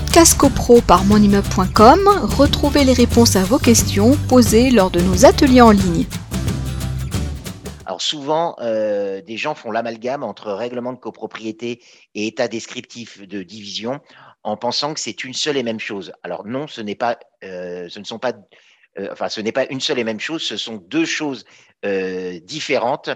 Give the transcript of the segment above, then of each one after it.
podcast copro par monimmeuble.com, retrouvez les réponses à vos questions posées lors de nos ateliers en ligne. Alors souvent, euh, des gens font l'amalgame entre règlement de copropriété et état descriptif de division en pensant que c'est une seule et même chose. Alors non, ce n'est pas, euh, ce ne sont pas, euh, enfin ce n'est pas une seule et même chose, ce sont deux choses différentes.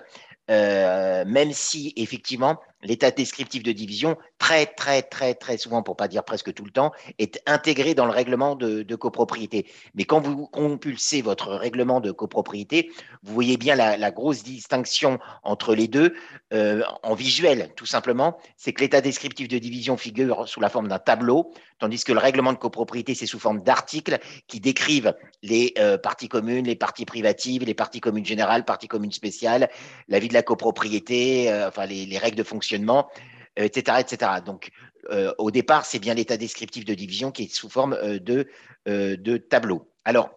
même si effectivement l'état descriptif de division, très, très, très, très souvent, pour pas dire presque tout le temps, est intégré dans le règlement de, copropriété. Mais quand vous compulsez votre règlement de copropriété, vous voyez bien la, grosse distinction entre les deux euh, en visuel, tout simplement. C'est que l'état descriptif de division figure sous la forme d'un tableau, tandis que le règlement de copropriété, c'est sous forme d'articles qui décrivent les euh, parties communes, les parties privatives, les parties communes générales, parties communes spéciales, la vie de la copropriété, euh, enfin les, les règles de fonctionnement etc., euh, etc. Donc, euh, au départ, c'est bien l'état descriptif de division qui est sous forme euh, de, de tableau. Alors,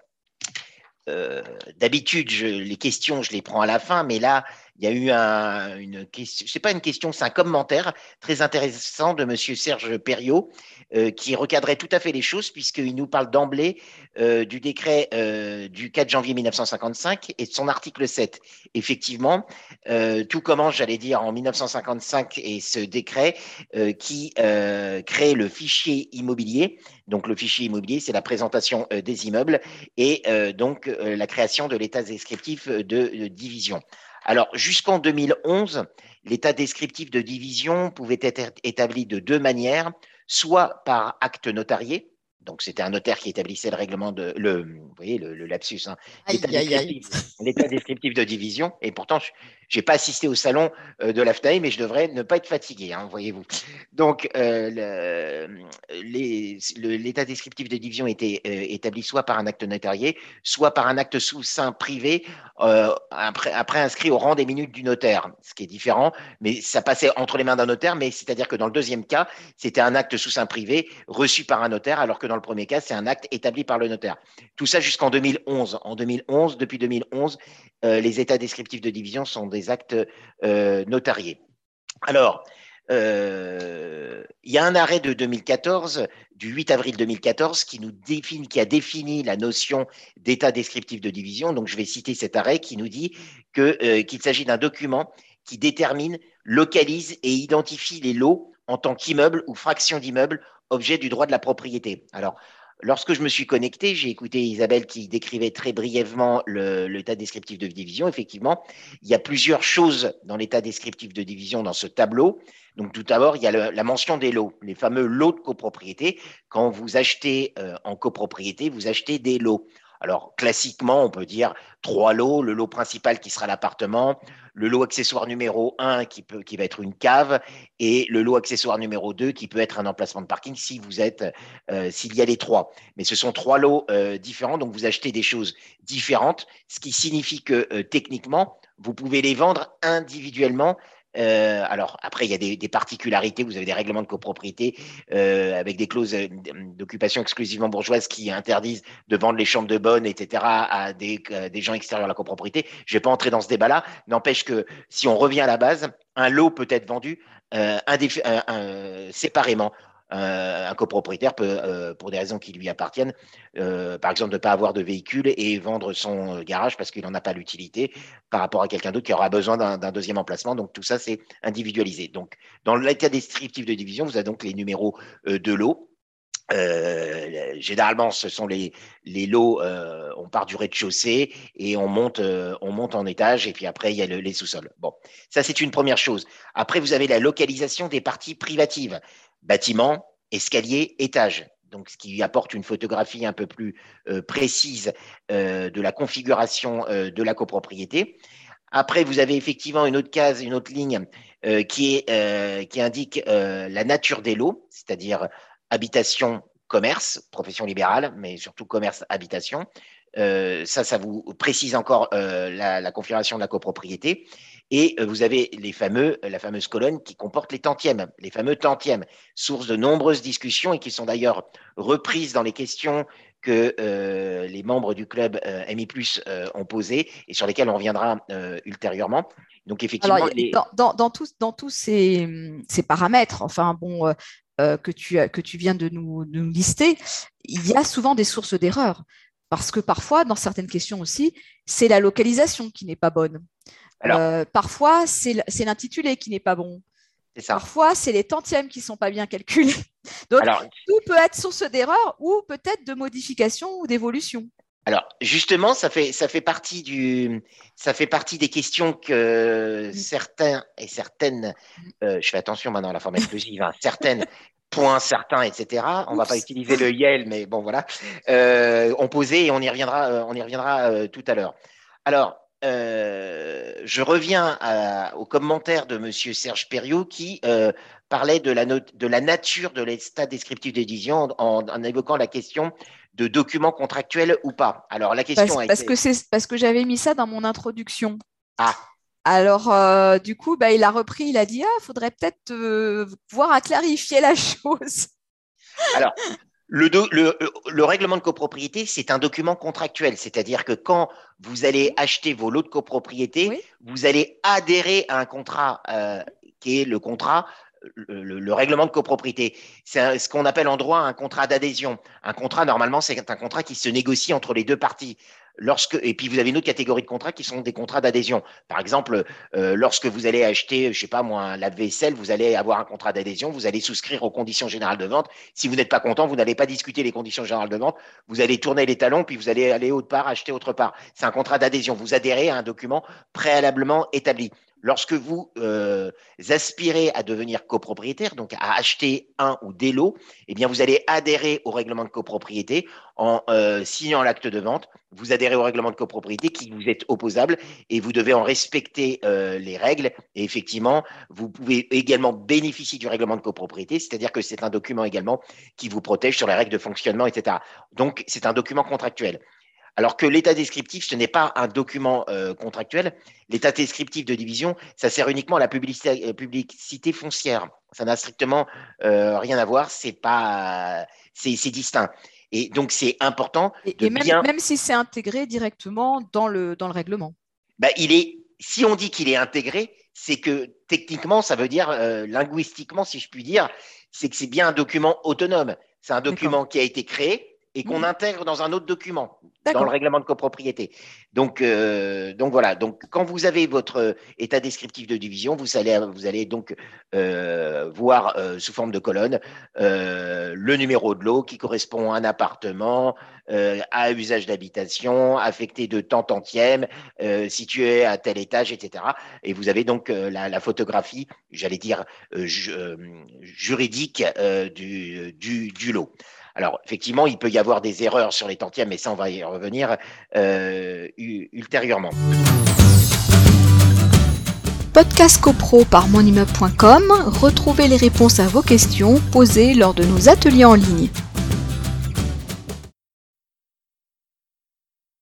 d'habitude, les questions, je les prends à la fin, mais là, il y a eu une question, c'est pas une question, c'est un commentaire très intéressant de Monsieur Serge Perriot euh, qui recadrait tout à fait les choses puisqu'il nous parle d'emblée euh, du décret euh, du 4 janvier 1955 et de son article 7. Effectivement, tout commence, j'allais dire, en 1955 et ce décret qui crée le fichier immobilier. Donc le fichier immobilier, c'est la présentation des immeubles et donc la création de l'état descriptif de division. Alors, jusqu'en 2011, l'état descriptif de division pouvait être établi de deux manières, soit par acte notarié, donc c'était un notaire qui établissait le règlement de le, vous voyez le, lapsus, hein, l'état descriptif, de division. Et pourtant, je n'ai pas assisté au salon euh, de l'AFTAI, mais je devrais ne pas être fatigué, hein, voyez-vous. Donc euh, l'état descriptif de division était euh, établi soit par un acte notarié, soit par un acte sous sein privé, après, après, inscrit au rang des minutes du notaire, ce qui est différent, mais ça passait entre les mains d'un notaire. Mais c'est-à-dire que dans le deuxième cas, c'était un acte sous sein privé reçu par un notaire, alors que dans le premier cas, c'est un acte établi par le notaire. Tout ça jusqu'en 2011. En 2011, depuis 2011, euh, les états descriptifs de division sont des actes euh, notariés. Alors, euh, il y a un arrêt de 2014, du 8 avril 2014, qui, nous définit, qui a défini la notion d'état descriptif de division. Donc, je vais citer cet arrêt qui nous dit qu'il s'agit d'un document qui détermine, localise et identifie les lots en tant qu'immeuble ou fraction d'immeuble objet du droit de la propriété. Alors, lorsque je me suis connecté, j'ai écouté Isabelle qui décrivait très brièvement l'état descriptif de division. Effectivement, il y a plusieurs choses dans l'état descriptif de division dans ce tableau. Donc, tout d'abord, il y a la mention des lots, les fameux lots de copropriété. Quand vous achetez euh, en copropriété, vous achetez des lots. Alors, classiquement, on peut dire trois lots, le lot principal qui sera l'appartement, le lot accessoire numéro 1 qui, peut, qui va être une cave, et le lot accessoire numéro 2 qui peut être un emplacement de parking si vous êtes, euh, s'il y a les trois. Mais ce sont trois lots euh, différents, donc vous achetez des choses différentes, ce qui signifie que euh, techniquement, vous pouvez les vendre individuellement euh, alors après, il y a des, particularités. Vous avez des règlements de copropriété euh, avec des clauses euh, d'occupation exclusivement bourgeoise qui interdisent de vendre les chambres de bonne, etc., à des, des gens extérieurs à la copropriété. Je ne vais pas entrer dans ce débat-là. N'empêche que si on revient à la base, un lot peut être vendu séparément euh, un copropriétaire peut, euh, pour des raisons qui lui appartiennent, euh, par exemple, ne pas avoir de véhicule et vendre son garage parce qu'il n'en a pas l'utilité par rapport à quelqu'un d'autre qui aura besoin d'un deuxième emplacement. Donc tout ça, c'est individualisé. Donc dans l'état descriptif de division, vous avez donc les numéros de lots. généralement, ce sont les, lots, on part du rez-de-chaussée et on monte, on monte en étage et puis après, il y a les sous-sols. Bon, ça, c'est une première chose. Après, vous avez la localisation des parties privatives bâtiment, escalier, étage. Donc, ce qui apporte une photographie un peu plus euh, précise euh, de la configuration euh, de la copropriété. Après, vous avez effectivement une autre case, une autre ligne qui, est, qui indique la nature des lots, c'est-à-dire habitation, commerce, profession libérale, mais surtout commerce, habitation. ça, ça vous précise encore la, la, configuration de la copropriété. Et euh, vous avez les fameux, la fameuse colonne qui comporte les tantièmes, les fameux tantièmes, source de nombreuses discussions et qui sont d'ailleurs reprises dans les questions que les membres du club MI ont posées et sur lesquelles on reviendra ultérieurement. Donc effectivement, dans, tous, dans tous ces, ces, paramètres, enfin bon, que, tu, que tu viens de nous, de nous lister, il y a souvent des sources d'erreurs. Parce que parfois, dans certaines questions aussi, c'est la localisation qui n'est pas bonne. Euh, parfois, c'est l'intitulé qui n'est pas bon. Parfois, c'est les tantièmes qui ne sont pas bien calculés. Donc, tout peut être source d'erreur ou peut-être de modification ou d'évolution. Alors, justement, ça fait, ça, fait partie du, ça fait partie des questions que mm. certains et certaines, euh, je fais attention maintenant à la forme exclusive, hein, certaines points certains, etc. On ne va pas utiliser le Yale, mais bon, voilà. Euh, on posait et on y reviendra, euh, on y reviendra tout à l'heure. Alors, je reviens au commentaire de Monsieur Serge Perriot qui parlait de la, de la nature de l'état descriptif d'édition en, en, évoquant la question de documents contractuels ou pas. Alors, la question parce, parce que c'est parce que j'avais mis ça dans mon introduction. Ah. Alors, euh, du coup, bah, il a repris, il a dit, ah, faudrait peut-être euh, voir à clarifier la chose. Alors, le, le, règlement de copropriété, c'est un document contractuel, c'est-à-dire que quand vous allez acheter vos lots de copropriété, vous allez adhérer à un contrat euh, qui est le contrat le, règlement de copropriété. C'est ce qu'on appelle en droit un contrat d'adhésion. Un contrat, normalement, c'est un contrat qui se négocie entre les deux parties. Et puis vous avez une autre catégorie de contrats qui sont des contrats d'adhésion. Par exemple, euh, lorsque vous allez acheter, je sais pas moi, un lave-vaisselle, vous allez avoir un contrat d'adhésion, vous allez souscrire aux conditions générales de vente. Si vous n'êtes pas content, vous n'allez pas discuter les conditions générales de vente, vous allez tourner les talons, puis vous allez aller autre part, acheter autre part. C'est un contrat d'adhésion. Vous adhérez à un document préalablement établi lorsque vous euh, aspirez à devenir copropriétaire, donc à acheter un ou des lots, eh bien vous allez adhérer au règlement de copropriété en euh, signant l'acte de vente. Vous adhérez au règlement de copropriété qui vous est opposable et vous devez en respecter euh, les règles. Et effectivement, vous pouvez également bénéficier du règlement de copropriété, c'est-à-dire que c'est un document également qui vous protège sur les règles de fonctionnement, etc. Donc c'est un document contractuel. Alors que l'état descriptif, ce n'est pas un document euh, contractuel. L'état descriptif de division, ça sert uniquement à la publicité, euh, publicité foncière. Ça n'a strictement euh, rien à voir. C'est pas, c'est distinct. Et donc c'est important de même, bien. Même si c'est intégré directement dans le dans le règlement. Bah, il est. Si on dit qu'il est intégré, c'est que techniquement, ça veut dire linguistiquement, si je puis dire, c'est que c'est bien un document autonome. C'est un document qui a été créé, et qu'on mmh. intègre dans un autre document, dans le règlement de copropriété. Donc, euh, donc voilà. Donc, quand vous avez votre euh, état descriptif de division, vous allez, vous allez donc euh, voir sous forme de colonne le numéro de lot qui correspond à un appartement à usage d'habitation, affecté de tant tantième, situé à tel étage, etc. Et vous avez donc la, photographie, j'allais dire juridique du, du, du lot. Alors, effectivement, il peut y avoir des erreurs sur les tantièmes, mais ça, on va y revenir euh, ultérieurement. Podcast CoPro par monimmeuble.com, retrouvez les réponses à vos questions posées lors de nos ateliers en ligne.